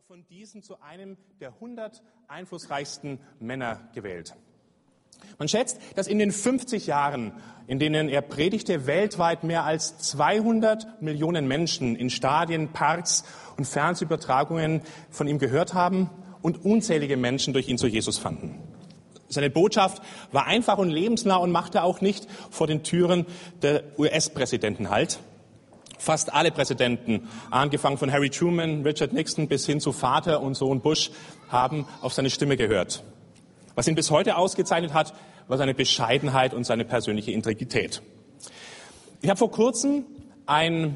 auch von diesen zu einem der 100 einflussreichsten Männer gewählt. Man schätzt, dass in den 50 Jahren, in denen er predigte, weltweit mehr als 200 Millionen Menschen in Stadien, Parks und Fernsehübertragungen von ihm gehört haben und unzählige Menschen durch ihn zu Jesus fanden. Seine Botschaft war einfach und lebensnah und machte auch nicht vor den Türen der US-Präsidenten Halt. Fast alle Präsidenten, angefangen von Harry Truman, Richard Nixon bis hin zu Vater und Sohn Bush, haben auf seine Stimme gehört. Was ihn bis heute ausgezeichnet hat, war seine Bescheidenheit und seine persönliche Integrität. Ich habe vor kurzem eine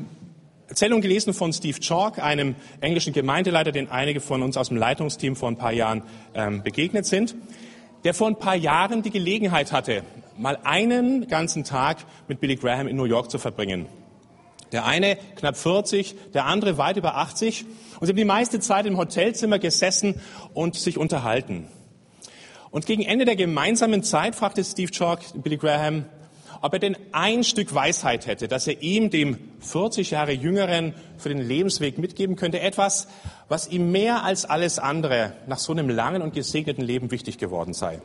Erzählung gelesen von Steve Chalk, einem englischen Gemeindeleiter, den einige von uns aus dem Leitungsteam vor ein paar Jahren ähm, begegnet sind, der vor ein paar Jahren die Gelegenheit hatte, mal einen ganzen Tag mit Billy Graham in New York zu verbringen. Der eine knapp 40, der andere weit über 80. Und sie haben die meiste Zeit im Hotelzimmer gesessen und sich unterhalten. Und gegen Ende der gemeinsamen Zeit fragte Steve Chalk Billy Graham, ob er denn ein Stück Weisheit hätte, dass er ihm, dem 40 Jahre Jüngeren, für den Lebensweg mitgeben könnte. Etwas, was ihm mehr als alles andere nach so einem langen und gesegneten Leben wichtig geworden sei.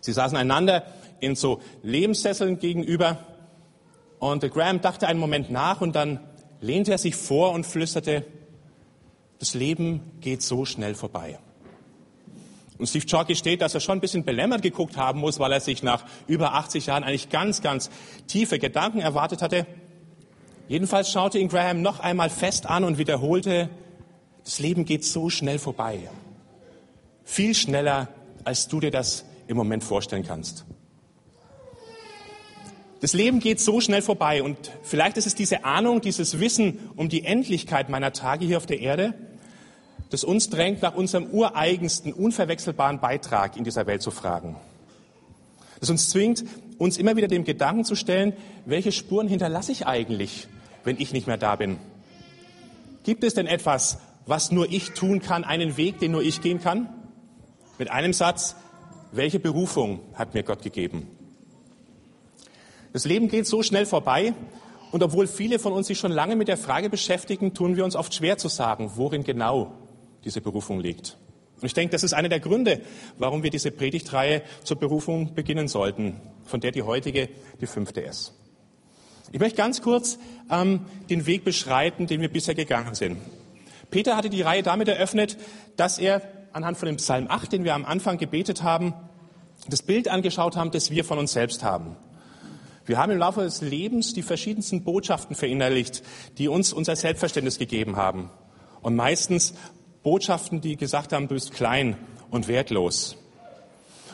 Sie saßen einander in so Lebenssesseln gegenüber und Graham dachte einen Moment nach und dann lehnte er sich vor und flüsterte, das Leben geht so schnell vorbei. Und Steve Chalky steht, dass er schon ein bisschen belämmert geguckt haben muss, weil er sich nach über 80 Jahren eigentlich ganz, ganz tiefe Gedanken erwartet hatte. Jedenfalls schaute ihn Graham noch einmal fest an und wiederholte, das Leben geht so schnell vorbei. Viel schneller, als du dir das im Moment vorstellen kannst. Das Leben geht so schnell vorbei und vielleicht ist es diese Ahnung, dieses Wissen um die Endlichkeit meiner Tage hier auf der Erde, das uns drängt, nach unserem ureigensten, unverwechselbaren Beitrag in dieser Welt zu fragen. Das uns zwingt, uns immer wieder dem Gedanken zu stellen, welche Spuren hinterlasse ich eigentlich, wenn ich nicht mehr da bin? Gibt es denn etwas, was nur ich tun kann, einen Weg, den nur ich gehen kann? Mit einem Satz, welche Berufung hat mir Gott gegeben? Das Leben geht so schnell vorbei und obwohl viele von uns sich schon lange mit der Frage beschäftigen, tun wir uns oft schwer zu sagen, worin genau diese Berufung liegt. Und ich denke, das ist einer der Gründe, warum wir diese Predigtreihe zur Berufung beginnen sollten, von der die heutige die fünfte ist. Ich möchte ganz kurz ähm, den Weg beschreiten, den wir bisher gegangen sind. Peter hatte die Reihe damit eröffnet, dass er anhand von dem Psalm 8, den wir am Anfang gebetet haben, das Bild angeschaut haben, das wir von uns selbst haben. Wir haben im Laufe des Lebens die verschiedensten Botschaften verinnerlicht, die uns unser Selbstverständnis gegeben haben. Und meistens Botschaften, die gesagt haben, du bist klein und wertlos.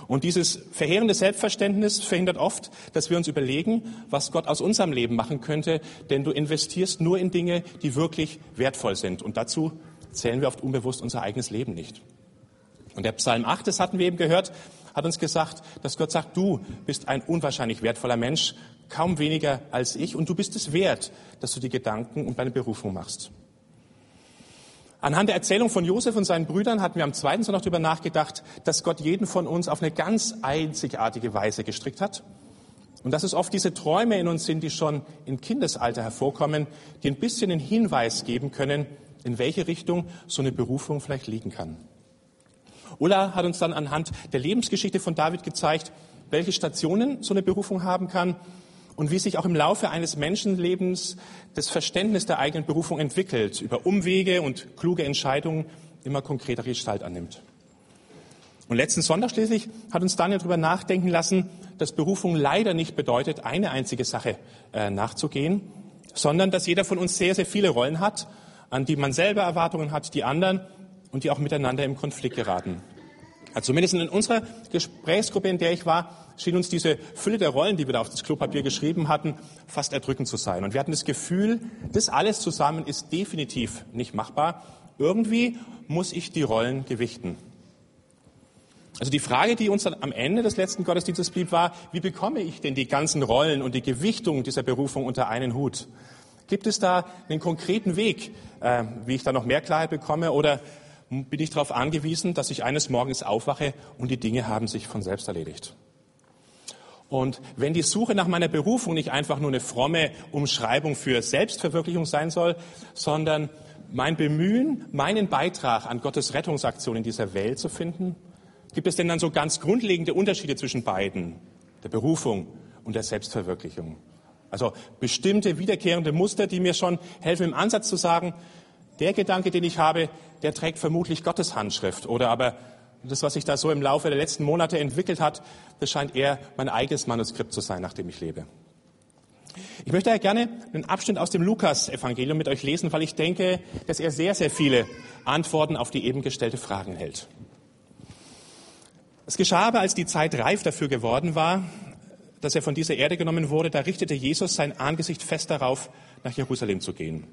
Und dieses verheerende Selbstverständnis verhindert oft, dass wir uns überlegen, was Gott aus unserem Leben machen könnte, denn du investierst nur in Dinge, die wirklich wertvoll sind. Und dazu zählen wir oft unbewusst unser eigenes Leben nicht. Und der Psalm 8, das hatten wir eben gehört, hat uns gesagt, dass Gott sagt, du bist ein unwahrscheinlich wertvoller Mensch, kaum weniger als ich, und du bist es wert, dass du die Gedanken um deine Berufung machst. Anhand der Erzählung von Josef und seinen Brüdern hatten wir am zweiten Sonntag darüber nachgedacht, dass Gott jeden von uns auf eine ganz einzigartige Weise gestrickt hat. Und dass es oft diese Träume in uns sind, die schon im Kindesalter hervorkommen, die ein bisschen einen Hinweis geben können, in welche Richtung so eine Berufung vielleicht liegen kann. Ulla hat uns dann anhand der Lebensgeschichte von David gezeigt, welche Stationen so eine Berufung haben kann und wie sich auch im Laufe eines Menschenlebens das Verständnis der eigenen Berufung entwickelt, über Umwege und kluge Entscheidungen immer konkretere Gestalt annimmt. Und letzten Sonntag schließlich hat uns Daniel darüber nachdenken lassen, dass Berufung leider nicht bedeutet, eine einzige Sache äh, nachzugehen, sondern dass jeder von uns sehr, sehr viele Rollen hat, an die man selber Erwartungen hat, die anderen und die auch miteinander im Konflikt geraten. Also zumindest in unserer Gesprächsgruppe, in der ich war, schien uns diese Fülle der Rollen, die wir da auf das Klopapier geschrieben hatten, fast erdrückend zu sein. Und wir hatten das Gefühl, das alles zusammen ist definitiv nicht machbar. Irgendwie muss ich die Rollen gewichten. Also die Frage, die uns dann am Ende des letzten Gottesdienstes blieb, war, wie bekomme ich denn die ganzen Rollen und die Gewichtung dieser Berufung unter einen Hut? Gibt es da einen konkreten Weg, äh, wie ich da noch mehr Klarheit bekomme? Oder bin ich darauf angewiesen, dass ich eines Morgens aufwache und die Dinge haben sich von selbst erledigt? Und wenn die Suche nach meiner Berufung nicht einfach nur eine fromme Umschreibung für Selbstverwirklichung sein soll, sondern mein Bemühen, meinen Beitrag an Gottes Rettungsaktion in dieser Welt zu finden? Gibt es denn dann so ganz grundlegende Unterschiede zwischen beiden, der Berufung und der Selbstverwirklichung? Also bestimmte wiederkehrende Muster, die mir schon helfen, im Ansatz zu sagen, der Gedanke, den ich habe, der trägt vermutlich Gottes Handschrift. Oder aber das, was sich da so im Laufe der letzten Monate entwickelt hat, das scheint eher mein eigenes Manuskript zu sein, nach dem ich lebe. Ich möchte ja gerne einen Abschnitt aus dem Lukas-Evangelium mit euch lesen, weil ich denke, dass er sehr, sehr viele Antworten auf die eben gestellte Fragen hält. Es geschah aber, als die Zeit reif dafür geworden war, dass er von dieser Erde genommen wurde, da richtete Jesus sein Angesicht fest darauf, nach Jerusalem zu gehen.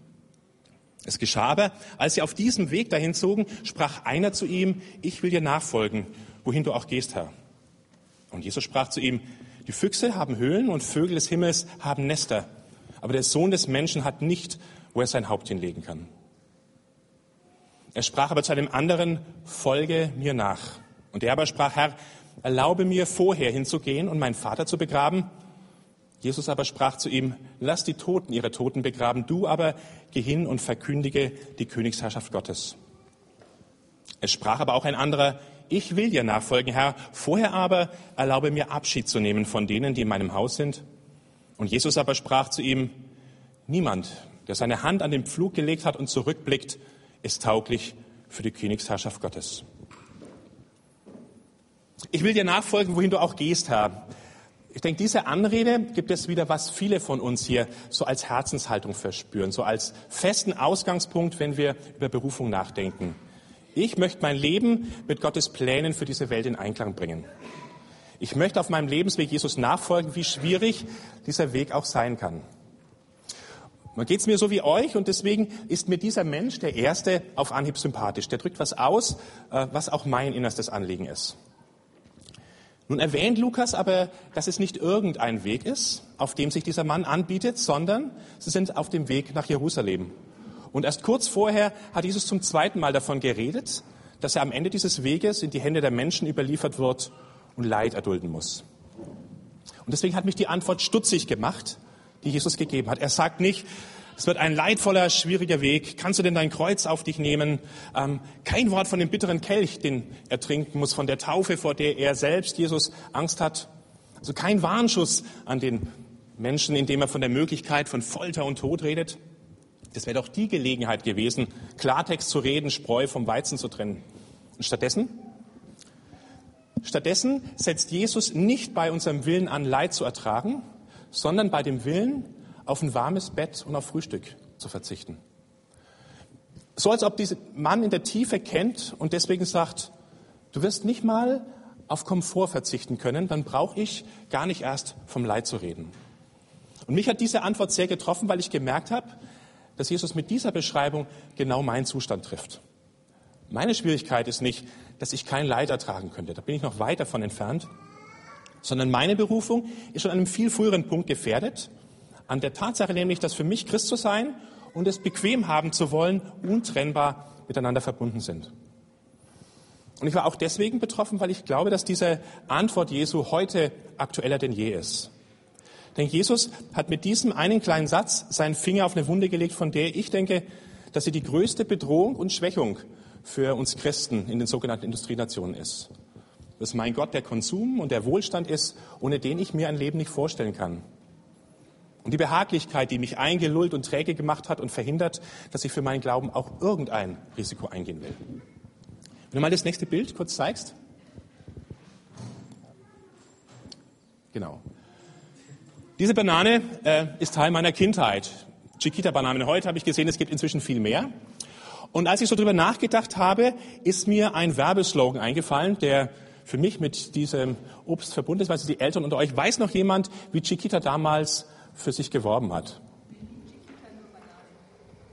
Es geschah aber, als sie auf diesem Weg dahin zogen, sprach einer zu ihm, ich will dir nachfolgen, wohin du auch gehst, Herr. Und Jesus sprach zu ihm, die Füchse haben Höhlen und Vögel des Himmels haben Nester, aber der Sohn des Menschen hat nicht, wo er sein Haupt hinlegen kann. Er sprach aber zu einem anderen, folge mir nach. Und er aber sprach, Herr, erlaube mir vorher hinzugehen und meinen Vater zu begraben. Jesus aber sprach zu ihm, lass die Toten ihre Toten begraben, du aber geh hin und verkündige die Königsherrschaft Gottes. Es sprach aber auch ein anderer, ich will dir nachfolgen, Herr, vorher aber erlaube mir Abschied zu nehmen von denen, die in meinem Haus sind. Und Jesus aber sprach zu ihm, niemand, der seine Hand an den Pflug gelegt hat und zurückblickt, ist tauglich für die Königsherrschaft Gottes. Ich will dir nachfolgen, wohin du auch gehst, Herr. Ich denke, diese Anrede gibt es wieder, was viele von uns hier so als Herzenshaltung verspüren, so als festen Ausgangspunkt, wenn wir über Berufung nachdenken. Ich möchte mein Leben mit Gottes Plänen für diese Welt in Einklang bringen. Ich möchte auf meinem Lebensweg Jesus nachfolgen, wie schwierig dieser Weg auch sein kann. Man geht es mir so wie euch und deswegen ist mir dieser Mensch der Erste auf Anhieb sympathisch. Der drückt was aus, äh, was auch mein innerstes Anliegen ist. Nun erwähnt Lukas aber, dass es nicht irgendein Weg ist, auf dem sich dieser Mann anbietet, sondern sie sind auf dem Weg nach Jerusalem. Und erst kurz vorher hat Jesus zum zweiten Mal davon geredet, dass er am Ende dieses Weges in die Hände der Menschen überliefert wird und Leid erdulden muss. Und deswegen hat mich die Antwort stutzig gemacht, die Jesus gegeben hat. Er sagt nicht, es wird ein leidvoller, schwieriger Weg. Kannst du denn dein Kreuz auf dich nehmen? Ähm, kein Wort von dem bitteren Kelch, den er trinken muss, von der Taufe, vor der er selbst, Jesus, Angst hat. Also kein Warnschuss an den Menschen, indem er von der Möglichkeit von Folter und Tod redet. Das wäre doch die Gelegenheit gewesen, Klartext zu reden, Spreu vom Weizen zu trennen. Und stattdessen? Stattdessen setzt Jesus nicht bei unserem Willen an, Leid zu ertragen, sondern bei dem Willen, auf ein warmes Bett und auf Frühstück zu verzichten. So als ob dieser Mann in der Tiefe kennt und deswegen sagt, du wirst nicht mal auf Komfort verzichten können, dann brauche ich gar nicht erst vom Leid zu reden. Und mich hat diese Antwort sehr getroffen, weil ich gemerkt habe, dass Jesus mit dieser Beschreibung genau meinen Zustand trifft. Meine Schwierigkeit ist nicht, dass ich kein Leid ertragen könnte, da bin ich noch weit davon entfernt, sondern meine Berufung ist schon an einem viel früheren Punkt gefährdet an der Tatsache nämlich, dass für mich Christ zu sein und es bequem haben zu wollen, untrennbar miteinander verbunden sind. Und ich war auch deswegen betroffen, weil ich glaube, dass diese Antwort Jesu heute aktueller denn je ist. Denn Jesus hat mit diesem einen kleinen Satz seinen Finger auf eine Wunde gelegt, von der ich denke, dass sie die größte Bedrohung und Schwächung für uns Christen in den sogenannten Industrienationen ist. Dass mein Gott der Konsum und der Wohlstand ist, ohne den ich mir ein Leben nicht vorstellen kann. Und die Behaglichkeit, die mich eingelullt und träge gemacht hat und verhindert, dass ich für meinen Glauben auch irgendein Risiko eingehen will. Wenn du mal das nächste Bild kurz zeigst. Genau. Diese Banane äh, ist Teil meiner Kindheit. Chiquita-Bananen. Heute habe ich gesehen, es gibt inzwischen viel mehr. Und als ich so drüber nachgedacht habe, ist mir ein Werbeslogan eingefallen, der für mich mit diesem Obst verbunden ist. Weil die Eltern unter euch, weiß noch jemand, wie Chiquita damals für sich geworben hat.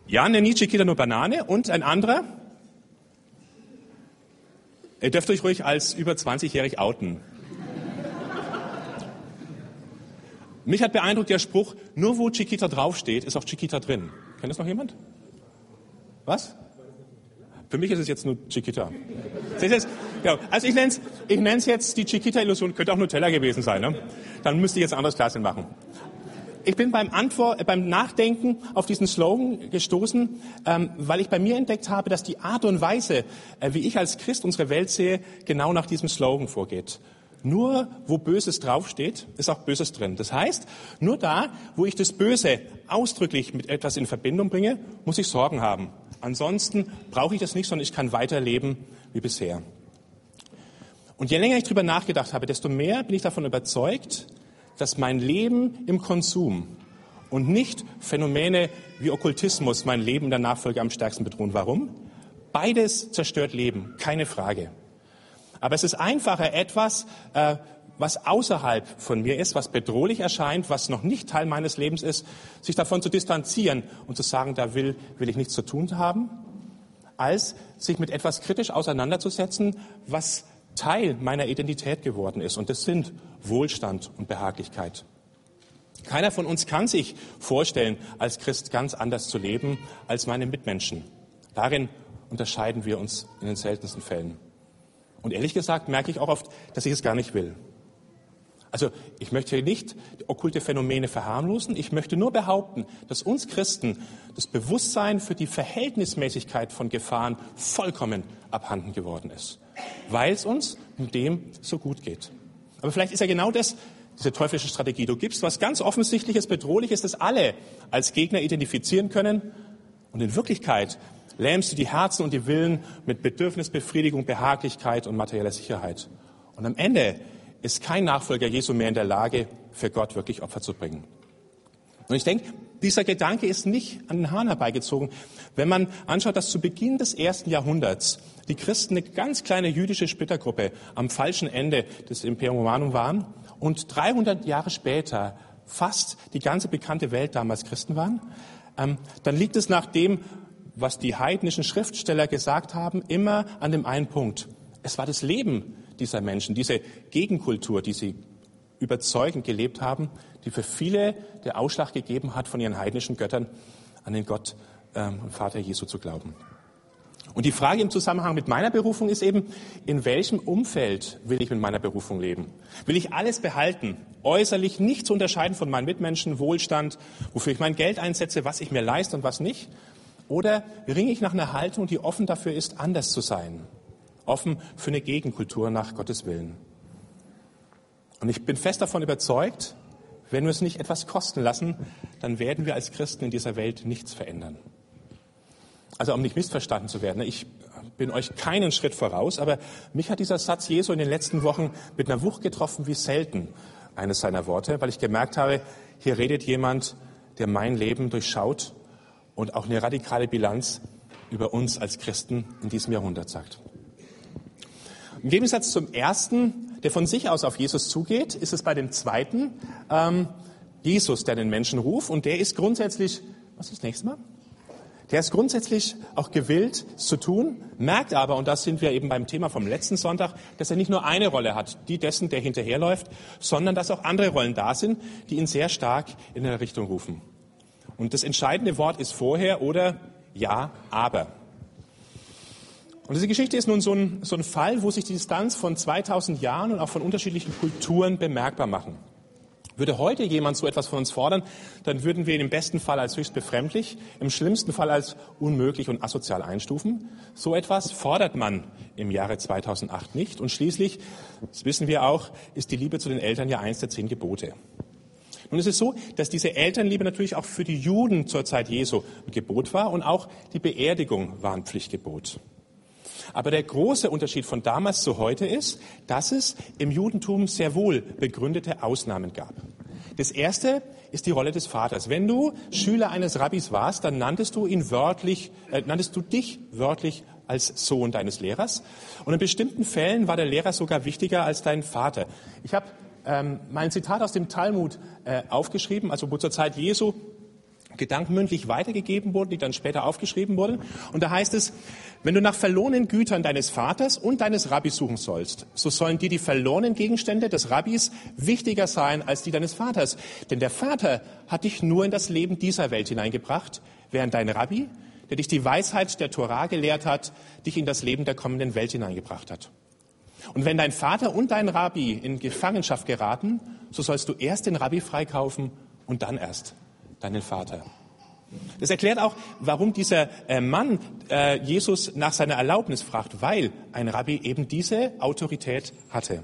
Ja, ne Nietzsche Kita nur Banane und ein anderer. Ihr dürft euch ruhig als über 20-jährig outen. Mich hat beeindruckt der Spruch, nur wo Chiquita draufsteht, ist auch Chiquita drin. Kennt das noch jemand? Was? Für mich ist es jetzt nur Chiquita. Also ich nenne es ich jetzt die Chiquita-Illusion, könnte auch Nutella gewesen sein. Ne? Dann müsste ich jetzt ein anderes Glas machen. Ich bin beim, Antwort, äh, beim Nachdenken auf diesen Slogan gestoßen, ähm, weil ich bei mir entdeckt habe, dass die Art und Weise, äh, wie ich als Christ unsere Welt sehe, genau nach diesem Slogan vorgeht. Nur wo Böses draufsteht, ist auch Böses drin. Das heißt, nur da, wo ich das Böse ausdrücklich mit etwas in Verbindung bringe, muss ich Sorgen haben. Ansonsten brauche ich das nicht, sondern ich kann weiterleben wie bisher. Und je länger ich darüber nachgedacht habe, desto mehr bin ich davon überzeugt, dass mein Leben im Konsum und nicht Phänomene wie Okkultismus mein Leben der Nachfolge am stärksten bedrohen. Warum? Beides zerstört Leben, keine Frage. Aber es ist einfacher, etwas, äh, was außerhalb von mir ist, was bedrohlich erscheint, was noch nicht Teil meines Lebens ist, sich davon zu distanzieren und zu sagen, da will, will ich nichts zu tun haben, als sich mit etwas kritisch auseinanderzusetzen, was Teil meiner Identität geworden ist. Und das sind Wohlstand und Behaglichkeit. Keiner von uns kann sich vorstellen, als Christ ganz anders zu leben als meine Mitmenschen. Darin unterscheiden wir uns in den seltensten Fällen. Und ehrlich gesagt merke ich auch oft, dass ich es gar nicht will. Also ich möchte nicht okkulte Phänomene verharmlosen. Ich möchte nur behaupten, dass uns Christen das Bewusstsein für die Verhältnismäßigkeit von Gefahren vollkommen abhanden geworden ist, weil es uns mit dem so gut geht. Aber vielleicht ist ja genau das diese teuflische Strategie. Du gibst was ganz offensichtliches, bedrohliches, das alle als Gegner identifizieren können. Und in Wirklichkeit lähmst du die Herzen und die Willen mit Bedürfnisbefriedigung, Behaglichkeit und materieller Sicherheit. Und am Ende ist kein Nachfolger Jesu mehr in der Lage, für Gott wirklich Opfer zu bringen. Und ich denke, dieser Gedanke ist nicht an den Haaren herbeigezogen. Wenn man anschaut, dass zu Beginn des ersten Jahrhunderts die Christen eine ganz kleine jüdische Splittergruppe am falschen Ende des Imperium Romanum waren und 300 Jahre später fast die ganze bekannte Welt damals Christen waren, ähm, dann liegt es nach dem, was die heidnischen Schriftsteller gesagt haben, immer an dem einen Punkt. Es war das Leben dieser Menschen, diese Gegenkultur, die sie überzeugend gelebt haben, die für viele der Ausschlag gegeben hat, von ihren heidnischen Göttern an den Gott ähm, und Vater Jesu zu glauben. Und die Frage im Zusammenhang mit meiner Berufung ist eben, in welchem Umfeld will ich mit meiner Berufung leben? Will ich alles behalten, äußerlich nicht zu unterscheiden von meinen Mitmenschen, Wohlstand, wofür ich mein Geld einsetze, was ich mir leiste und was nicht? Oder ringe ich nach einer Haltung, die offen dafür ist, anders zu sein? Offen für eine Gegenkultur nach Gottes Willen? Und ich bin fest davon überzeugt, wenn wir es nicht etwas kosten lassen, dann werden wir als Christen in dieser Welt nichts verändern. Also um nicht missverstanden zu werden, ich bin euch keinen Schritt voraus, aber mich hat dieser Satz Jesu in den letzten Wochen mit einer Wucht getroffen wie selten, eines seiner Worte, weil ich gemerkt habe, hier redet jemand, der mein Leben durchschaut und auch eine radikale Bilanz über uns als Christen in diesem Jahrhundert sagt. Im Gegensatz zum ersten, der von sich aus auf Jesus zugeht, ist es bei dem zweiten ähm, Jesus, der den Menschen ruft und der ist grundsätzlich, was ist das nächste Mal? Der ist grundsätzlich auch gewillt, es zu tun, merkt aber, und das sind wir eben beim Thema vom letzten Sonntag, dass er nicht nur eine Rolle hat, die dessen, der hinterherläuft, sondern dass auch andere Rollen da sind, die ihn sehr stark in eine Richtung rufen. Und das entscheidende Wort ist vorher oder ja, aber. Und diese Geschichte ist nun so ein, so ein Fall, wo sich die Distanz von 2000 Jahren und auch von unterschiedlichen Kulturen bemerkbar machen. Würde heute jemand so etwas von uns fordern, dann würden wir ihn im besten Fall als höchst befremdlich, im schlimmsten Fall als unmöglich und asozial einstufen. So etwas fordert man im Jahre 2008 nicht. Und schließlich, das wissen wir auch, ist die Liebe zu den Eltern ja eins der zehn Gebote. Nun ist es so, dass diese Elternliebe natürlich auch für die Juden zur Zeit Jesu ein Gebot war und auch die Beerdigung war ein Pflichtgebot. Aber der große Unterschied von damals zu heute ist, dass es im Judentum sehr wohl begründete Ausnahmen gab. Das erste ist die Rolle des Vaters. Wenn du Schüler eines Rabbis warst, dann nanntest du ihn wörtlich, äh, nanntest du dich wörtlich als Sohn deines Lehrers. Und in bestimmten Fällen war der Lehrer sogar wichtiger als dein Vater. Ich habe ähm, mein Zitat aus dem Talmud äh, aufgeschrieben, also wo zur Zeit Jesu gedankenmündlich weitergegeben wurden, die dann später aufgeschrieben wurden. Und da heißt es, wenn du nach verlorenen Gütern deines Vaters und deines Rabbis suchen sollst, so sollen dir die verlorenen Gegenstände des Rabbis wichtiger sein als die deines Vaters. Denn der Vater hat dich nur in das Leben dieser Welt hineingebracht, während dein Rabbi, der dich die Weisheit der Torah gelehrt hat, dich in das Leben der kommenden Welt hineingebracht hat. Und wenn dein Vater und dein Rabbi in Gefangenschaft geraten, so sollst du erst den Rabbi freikaufen und dann erst deinen Vater. Das erklärt auch, warum dieser äh, Mann äh, Jesus nach seiner Erlaubnis fragt, weil ein Rabbi eben diese Autorität hatte.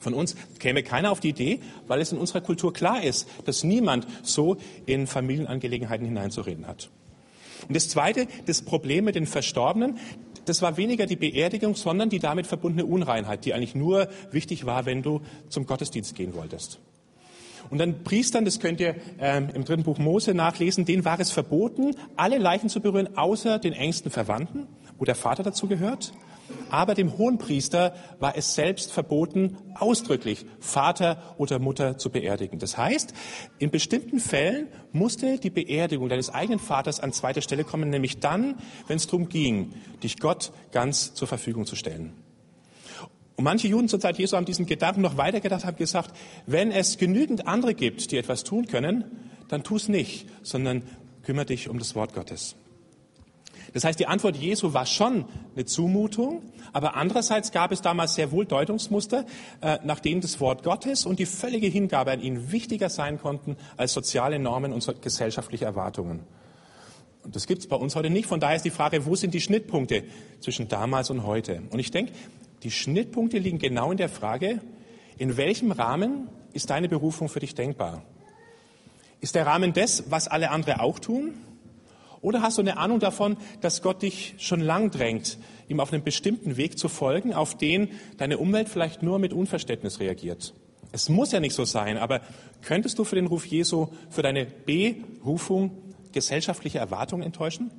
Von uns käme keiner auf die Idee, weil es in unserer Kultur klar ist, dass niemand so in Familienangelegenheiten hineinzureden hat. Und das Zweite, das Problem mit den Verstorbenen, das war weniger die Beerdigung, sondern die damit verbundene Unreinheit, die eigentlich nur wichtig war, wenn du zum Gottesdienst gehen wolltest. Und dann Priestern, das könnt ihr ähm, im dritten Buch Mose nachlesen, denen war es verboten, alle Leichen zu berühren, außer den engsten Verwandten, wo der Vater dazu gehört. Aber dem Hohenpriester war es selbst verboten, ausdrücklich Vater oder Mutter zu beerdigen. Das heißt, in bestimmten Fällen musste die Beerdigung deines eigenen Vaters an zweiter Stelle kommen, nämlich dann, wenn es darum ging, dich Gott ganz zur Verfügung zu stellen. Und manche Juden zur Zeit Jesu haben diesen Gedanken noch weitergedacht, haben gesagt, wenn es genügend andere gibt, die etwas tun können, dann tu es nicht, sondern kümmere dich um das Wort Gottes. Das heißt, die Antwort Jesu war schon eine Zumutung, aber andererseits gab es damals sehr wohl Deutungsmuster, äh, nach denen das Wort Gottes und die völlige Hingabe an ihn wichtiger sein konnten als soziale Normen und gesellschaftliche Erwartungen. Und das gibt es bei uns heute nicht. Von daher ist die Frage, wo sind die Schnittpunkte zwischen damals und heute? Und ich denke, die Schnittpunkte liegen genau in der Frage, in welchem Rahmen ist deine Berufung für dich denkbar? Ist der Rahmen das, was alle anderen auch tun? Oder hast du eine Ahnung davon, dass Gott dich schon lang drängt, ihm auf einen bestimmten Weg zu folgen, auf den deine Umwelt vielleicht nur mit Unverständnis reagiert? Es muss ja nicht so sein, aber könntest du für den Ruf Jesu, für deine Berufung gesellschaftliche Erwartungen enttäuschen?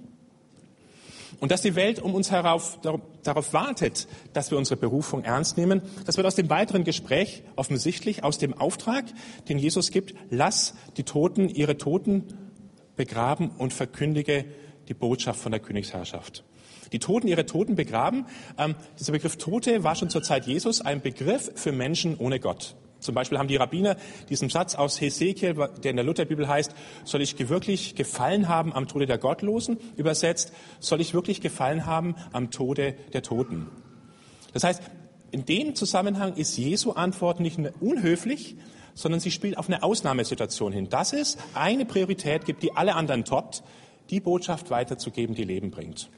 Und dass die Welt um uns herauf, darauf wartet, dass wir unsere Berufung ernst nehmen, das wird aus dem weiteren Gespräch offensichtlich, aus dem Auftrag, den Jesus gibt, lass die Toten ihre Toten begraben und verkündige die Botschaft von der Königsherrschaft. Die Toten ihre Toten begraben. Ähm, dieser Begriff Tote war schon zur Zeit Jesus ein Begriff für Menschen ohne Gott. Zum Beispiel haben die Rabbiner diesen Satz aus Hesekiel, der in der Lutherbibel heißt, soll ich wirklich gefallen haben am Tode der Gottlosen? Übersetzt, soll ich wirklich gefallen haben am Tode der Toten? Das heißt, in dem Zusammenhang ist Jesu Antwort nicht unhöflich, sondern sie spielt auf eine Ausnahmesituation hin. Dass es eine Priorität gibt, die alle anderen toppt, die Botschaft weiterzugeben, die Leben bringt.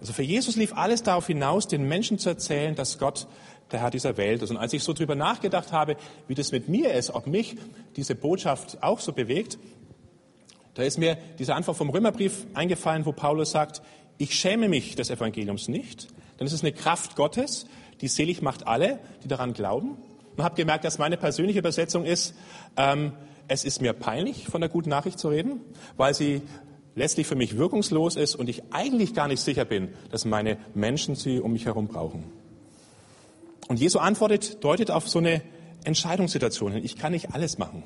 Also für Jesus lief alles darauf hinaus, den Menschen zu erzählen, dass Gott der Herr dieser Welt ist. Und als ich so drüber nachgedacht habe, wie das mit mir ist, ob mich diese Botschaft auch so bewegt, da ist mir diese Antwort vom Römerbrief eingefallen, wo Paulus sagt, ich schäme mich des Evangeliums nicht, denn es ist eine Kraft Gottes, die selig macht alle, die daran glauben. Und habe gemerkt, dass meine persönliche Übersetzung ist, ähm, es ist mir peinlich, von der guten Nachricht zu reden, weil sie letztlich für mich wirkungslos ist und ich eigentlich gar nicht sicher bin, dass meine Menschen sie um mich herum brauchen. Und Jesu antwortet, deutet auf so eine Entscheidungssituation hin. Ich kann nicht alles machen.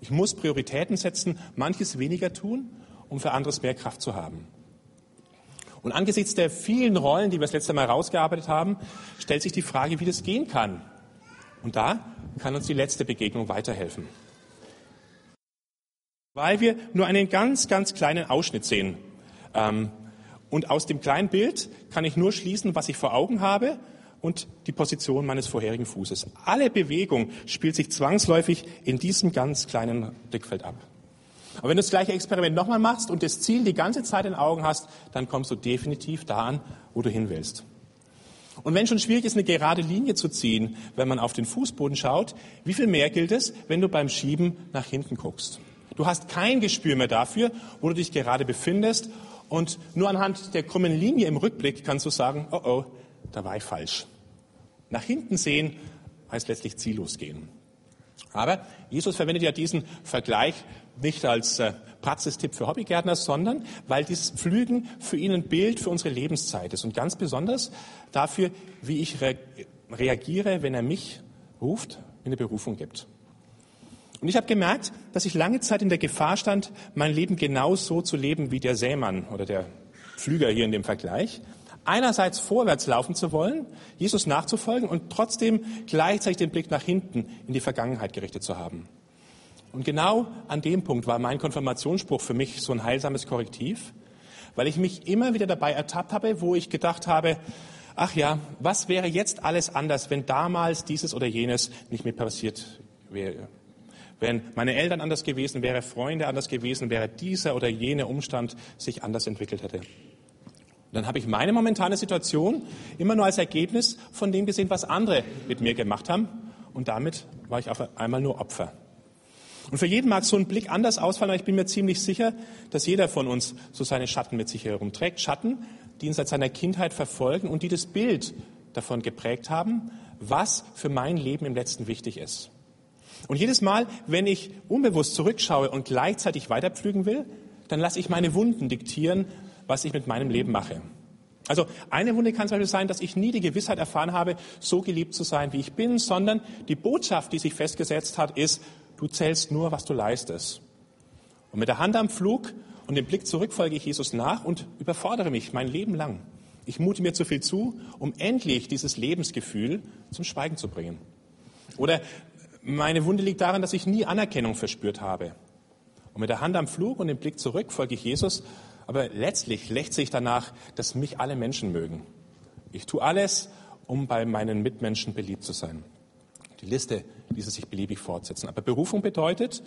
Ich muss Prioritäten setzen, manches weniger tun, um für anderes mehr Kraft zu haben. Und angesichts der vielen Rollen, die wir das letzte Mal rausgearbeitet haben, stellt sich die Frage, wie das gehen kann. Und da kann uns die letzte Begegnung weiterhelfen. Weil wir nur einen ganz, ganz kleinen Ausschnitt sehen. Ähm, und aus dem kleinen Bild kann ich nur schließen, was ich vor Augen habe und die Position meines vorherigen Fußes. Alle Bewegung spielt sich zwangsläufig in diesem ganz kleinen Blickfeld ab. Aber wenn du das gleiche Experiment nochmal machst und das Ziel die ganze Zeit in Augen hast, dann kommst du definitiv da an, wo du hin willst. Und wenn schon schwierig ist, eine gerade Linie zu ziehen, wenn man auf den Fußboden schaut, wie viel mehr gilt es, wenn du beim Schieben nach hinten guckst? Du hast kein Gespür mehr dafür, wo du dich gerade befindest und nur anhand der krummen Linie im Rückblick kannst du sagen, oh oh, da war ich falsch. Nach hinten sehen heißt letztlich ziellos gehen. Aber Jesus verwendet ja diesen Vergleich nicht als äh, Praxistipp für Hobbygärtner, sondern weil dieses Pflügen für ihn ein Bild für unsere Lebenszeit ist und ganz besonders dafür, wie ich re reagiere, wenn er mich ruft, eine Berufung gibt. Und ich habe gemerkt, dass ich lange Zeit in der Gefahr stand, mein Leben genauso zu leben wie der Sämann oder der Pflüger hier in dem Vergleich einerseits vorwärts laufen zu wollen, Jesus nachzufolgen und trotzdem gleichzeitig den Blick nach hinten in die Vergangenheit gerichtet zu haben. Und genau an dem Punkt war mein Konfirmationsspruch für mich so ein heilsames Korrektiv, weil ich mich immer wieder dabei ertappt habe, wo ich gedacht habe, ach ja, was wäre jetzt alles anders, wenn damals dieses oder jenes nicht mehr passiert wäre? Wenn meine Eltern anders gewesen wären, Freunde anders gewesen wäre, dieser oder jener Umstand sich anders entwickelt hätte. Dann habe ich meine momentane Situation immer nur als Ergebnis von dem gesehen, was andere mit mir gemacht haben. Und damit war ich auf einmal nur Opfer. Und für jeden mag so ein Blick anders ausfallen, aber ich bin mir ziemlich sicher, dass jeder von uns so seine Schatten mit sich herumträgt. Schatten, die ihn seit seiner Kindheit verfolgen und die das Bild davon geprägt haben, was für mein Leben im letzten wichtig ist. Und jedes Mal, wenn ich unbewusst zurückschaue und gleichzeitig weiterpflügen will, dann lasse ich meine Wunden diktieren, was ich mit meinem Leben mache. Also eine Wunde kann zum Beispiel sein, dass ich nie die Gewissheit erfahren habe, so geliebt zu sein, wie ich bin, sondern die Botschaft, die sich festgesetzt hat, ist, du zählst nur, was du leistest. Und mit der Hand am Flug und dem Blick zurück folge ich Jesus nach und überfordere mich mein Leben lang. Ich mute mir zu viel zu, um endlich dieses Lebensgefühl zum Schweigen zu bringen. Oder meine Wunde liegt daran, dass ich nie Anerkennung verspürt habe. Und mit der Hand am Flug und dem Blick zurück folge ich Jesus, aber letztlich lechze ich danach, dass mich alle Menschen mögen. Ich tue alles, um bei meinen Mitmenschen beliebt zu sein. Die Liste ließe sich beliebig fortsetzen. Aber Berufung bedeutet,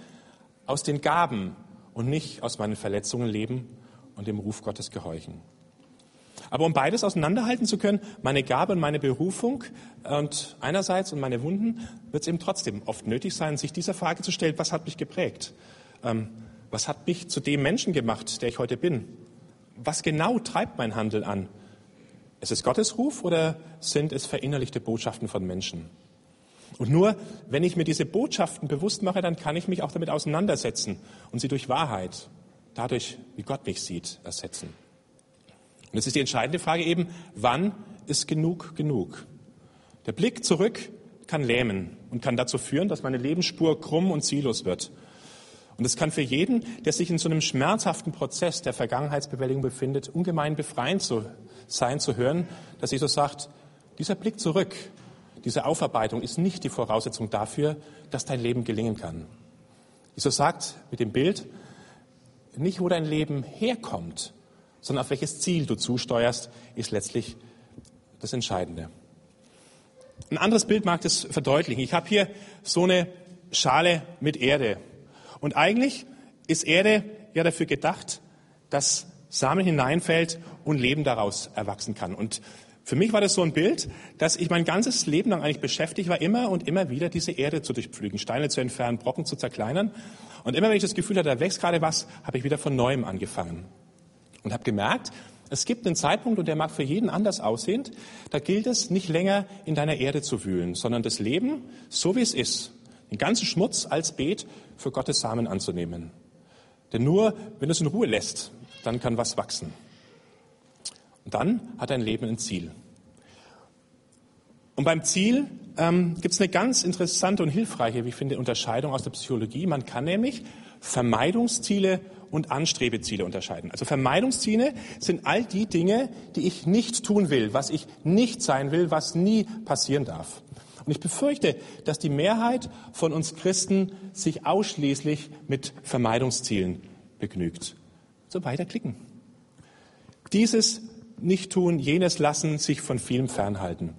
aus den Gaben und nicht aus meinen Verletzungen leben und dem Ruf Gottes gehorchen. Aber um beides auseinanderhalten zu können, meine Gabe und meine Berufung und einerseits und meine Wunden, wird es eben trotzdem oft nötig sein, sich dieser Frage zu stellen, was hat mich geprägt? Ähm, was hat mich zu dem Menschen gemacht, der ich heute bin? Was genau treibt mein Handeln an? Ist es Gottes Ruf oder sind es verinnerlichte Botschaften von Menschen? Und nur wenn ich mir diese Botschaften bewusst mache, dann kann ich mich auch damit auseinandersetzen und sie durch Wahrheit, dadurch, wie Gott mich sieht, ersetzen. Und jetzt ist die entscheidende Frage eben, wann ist genug genug? Der Blick zurück kann lähmen und kann dazu führen, dass meine Lebensspur krumm und ziellos wird. Und es kann für jeden, der sich in so einem schmerzhaften Prozess der Vergangenheitsbewältigung befindet, ungemein befreiend zu sein, zu hören, dass Jesus sagt, dieser Blick zurück, diese Aufarbeitung ist nicht die Voraussetzung dafür, dass dein Leben gelingen kann. Jesus sagt mit dem Bild, nicht wo dein Leben herkommt, sondern auf welches Ziel du zusteuerst, ist letztlich das Entscheidende. Ein anderes Bild mag das verdeutlichen. Ich habe hier so eine Schale mit Erde und eigentlich ist Erde ja dafür gedacht, dass Samen hineinfällt und Leben daraus erwachsen kann. Und für mich war das so ein Bild, dass ich mein ganzes Leben lang eigentlich beschäftigt war, immer und immer wieder diese Erde zu durchpflügen, Steine zu entfernen, Brocken zu zerkleinern. Und immer wenn ich das Gefühl hatte, da wächst gerade was, habe ich wieder von neuem angefangen. Und habe gemerkt, es gibt einen Zeitpunkt, und der mag für jeden anders aussehen, da gilt es nicht länger in deiner Erde zu wühlen, sondern das Leben, so wie es ist, den ganzen Schmutz als Beet für Gottes Samen anzunehmen. Denn nur wenn du es in Ruhe lässt, dann kann was wachsen. Und dann hat dein Leben ein Ziel. Und beim Ziel ähm, gibt es eine ganz interessante und hilfreiche, wie ich finde, Unterscheidung aus der Psychologie. Man kann nämlich Vermeidungsziele und Anstrebeziele unterscheiden. Also Vermeidungsziele sind all die Dinge, die ich nicht tun will, was ich nicht sein will, was nie passieren darf. Und ich befürchte, dass die Mehrheit von uns Christen sich ausschließlich mit Vermeidungszielen begnügt. So weiterklicken. Dieses nicht tun, jenes lassen, sich von vielem fernhalten.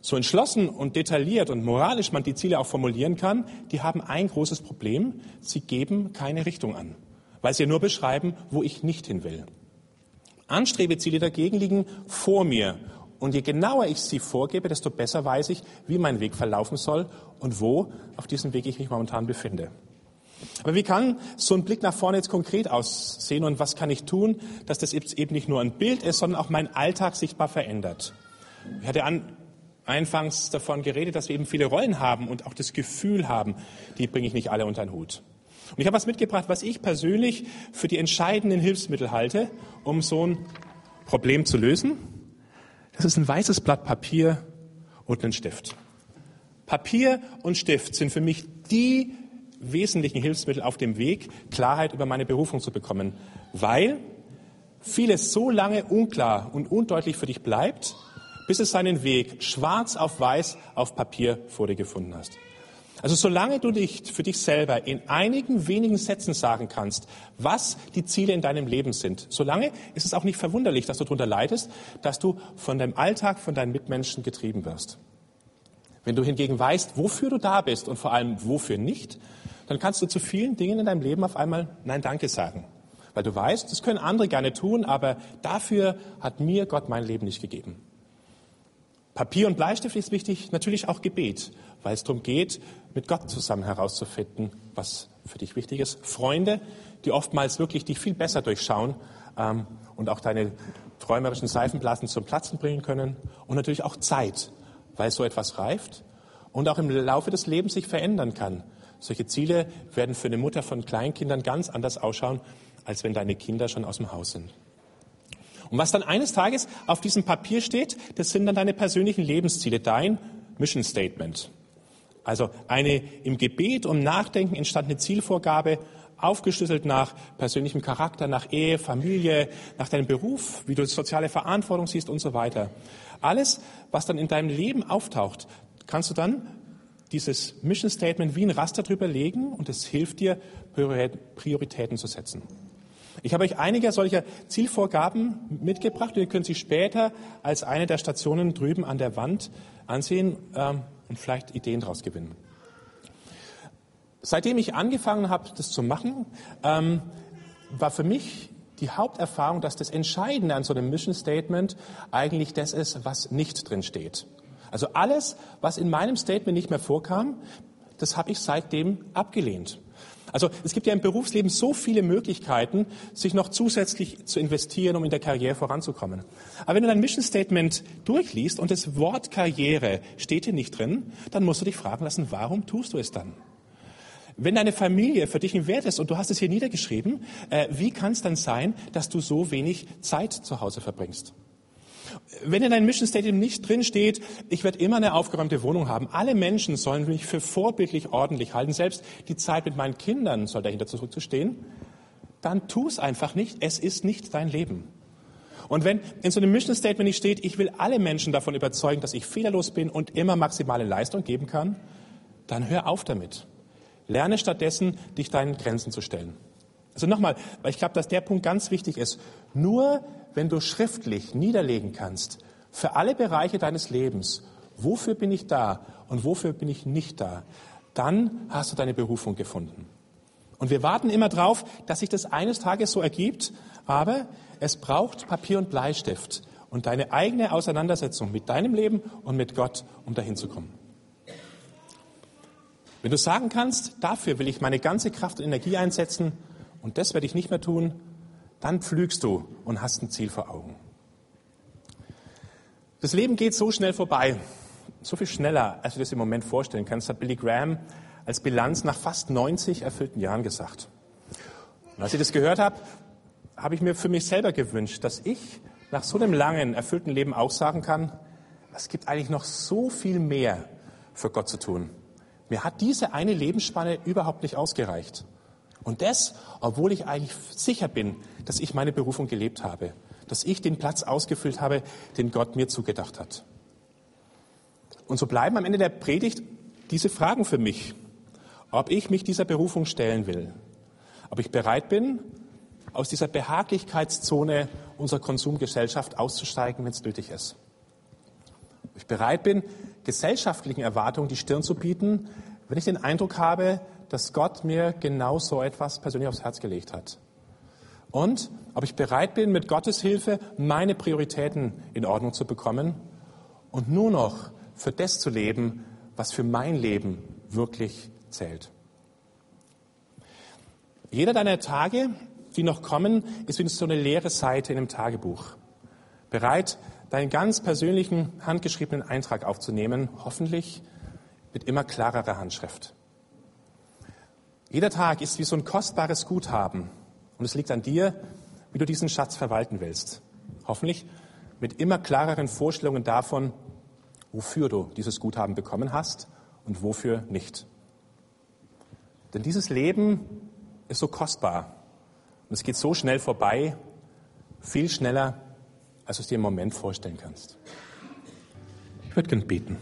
So entschlossen und detailliert und moralisch man die Ziele auch formulieren kann, die haben ein großes Problem. Sie geben keine Richtung an, weil sie nur beschreiben, wo ich nicht hin will. Anstrebeziele dagegen liegen vor mir und je genauer ich sie vorgebe, desto besser weiß ich, wie mein Weg verlaufen soll und wo auf diesem Weg ich mich momentan befinde. Aber wie kann so ein Blick nach vorne jetzt konkret aussehen und was kann ich tun, dass das eben nicht nur ein Bild ist, sondern auch mein Alltag sichtbar verändert? Ich hatte an, anfangs davon geredet, dass wir eben viele Rollen haben und auch das Gefühl haben, die bringe ich nicht alle unter den Hut. Und ich habe was mitgebracht, was ich persönlich für die entscheidenden Hilfsmittel halte, um so ein Problem zu lösen. Das ist ein weißes Blatt Papier und ein Stift. Papier und Stift sind für mich die wesentlichen Hilfsmittel auf dem Weg, Klarheit über meine Berufung zu bekommen, weil vieles so lange unklar und undeutlich für dich bleibt, bis es seinen Weg schwarz auf weiß auf Papier vor dir gefunden hast. Also solange du dich für dich selber in einigen wenigen Sätzen sagen kannst, was die Ziele in deinem Leben sind, solange ist es auch nicht verwunderlich, dass du darunter leidest, dass du von deinem Alltag, von deinen Mitmenschen getrieben wirst. Wenn du hingegen weißt, wofür du da bist und vor allem wofür nicht, dann kannst du zu vielen Dingen in deinem Leben auf einmal Nein Danke sagen. Weil du weißt, das können andere gerne tun, aber dafür hat mir Gott mein Leben nicht gegeben. Papier und Bleistift ist wichtig, natürlich auch Gebet, weil es darum geht, mit Gott zusammen herauszufinden, was für dich wichtig ist. Freunde, die oftmals wirklich dich viel besser durchschauen ähm, und auch deine träumerischen Seifenblasen zum Platzen bringen können. Und natürlich auch Zeit, weil so etwas reift und auch im Laufe des Lebens sich verändern kann. Solche Ziele werden für eine Mutter von Kleinkindern ganz anders ausschauen, als wenn deine Kinder schon aus dem Haus sind. Und was dann eines Tages auf diesem Papier steht, das sind dann deine persönlichen Lebensziele, dein Mission Statement. Also eine im Gebet und Nachdenken entstandene Zielvorgabe, aufgeschlüsselt nach persönlichem Charakter, nach Ehe, Familie, nach deinem Beruf, wie du soziale Verantwortung siehst und so weiter. Alles, was dann in deinem Leben auftaucht, kannst du dann dieses Mission Statement wie ein Raster drüber legen und es hilft dir, Prioritäten zu setzen. Ich habe euch einige solcher Zielvorgaben mitgebracht ihr könnt sie später als eine der Stationen drüben an der Wand ansehen ähm, und vielleicht Ideen daraus gewinnen. Seitdem ich angefangen habe, das zu machen, ähm, war für mich die Haupterfahrung, dass das Entscheidende an so einem Mission Statement eigentlich das ist, was nicht drin steht. Also alles, was in meinem Statement nicht mehr vorkam, das habe ich seitdem abgelehnt. Also es gibt ja im Berufsleben so viele Möglichkeiten, sich noch zusätzlich zu investieren, um in der Karriere voranzukommen. Aber wenn du dein Mission Statement durchliest und das Wort Karriere steht hier nicht drin, dann musst du dich fragen lassen, warum tust du es dann? Wenn deine Familie für dich ein Wert ist und du hast es hier niedergeschrieben, äh, wie kann es dann sein, dass du so wenig Zeit zu Hause verbringst? Wenn in deinem Mission Statement nicht drin steht, ich werde immer eine aufgeräumte Wohnung haben, alle Menschen sollen mich für vorbildlich ordentlich halten, selbst die Zeit mit meinen Kindern soll dahinter zurückzustehen, dann tu es einfach nicht. Es ist nicht dein Leben. Und wenn in so einem Mission Statement nicht steht, ich will alle Menschen davon überzeugen, dass ich fehlerlos bin und immer maximale Leistung geben kann, dann hör auf damit. Lerne stattdessen, dich deinen Grenzen zu stellen. Also nochmal, weil ich glaube, dass der Punkt ganz wichtig ist. Nur wenn du schriftlich niederlegen kannst, für alle Bereiche deines Lebens, wofür bin ich da und wofür bin ich nicht da, dann hast du deine Berufung gefunden. Und wir warten immer drauf, dass sich das eines Tages so ergibt, aber es braucht Papier und Bleistift und deine eigene Auseinandersetzung mit deinem Leben und mit Gott, um dahin zu kommen. Wenn du sagen kannst, dafür will ich meine ganze Kraft und Energie einsetzen und das werde ich nicht mehr tun, dann pflügst du und hast ein Ziel vor Augen. Das Leben geht so schnell vorbei, so viel schneller, als du das im Moment vorstellen kannst, hat Billy Graham als Bilanz nach fast 90 erfüllten Jahren gesagt. Und als ich das gehört habe, habe ich mir für mich selber gewünscht, dass ich nach so einem langen, erfüllten Leben auch sagen kann, es gibt eigentlich noch so viel mehr für Gott zu tun. Mir hat diese eine Lebensspanne überhaupt nicht ausgereicht. Und das, obwohl ich eigentlich sicher bin, dass ich meine Berufung gelebt habe, dass ich den Platz ausgefüllt habe, den Gott mir zugedacht hat. Und so bleiben am Ende der Predigt diese Fragen für mich, ob ich mich dieser Berufung stellen will, ob ich bereit bin, aus dieser Behaglichkeitszone unserer Konsumgesellschaft auszusteigen, wenn es nötig ist. Ob ich bereit bin, gesellschaftlichen Erwartungen die Stirn zu bieten, wenn ich den Eindruck habe, dass Gott mir genau so etwas persönlich aufs Herz gelegt hat. Und ob ich bereit bin, mit Gottes Hilfe meine Prioritäten in Ordnung zu bekommen und nur noch für das zu leben, was für mein Leben wirklich zählt. Jeder deiner Tage, die noch kommen, ist wie so eine leere Seite in einem Tagebuch. Bereit, deinen ganz persönlichen handgeschriebenen Eintrag aufzunehmen, hoffentlich mit immer klarerer Handschrift. Jeder Tag ist wie so ein kostbares Guthaben und es liegt an dir, wie du diesen Schatz verwalten willst. Hoffentlich mit immer klareren Vorstellungen davon, wofür du dieses Guthaben bekommen hast und wofür nicht. Denn dieses Leben ist so kostbar und es geht so schnell vorbei, viel schneller, als du es dir im Moment vorstellen kannst. Ich würde gerne beten.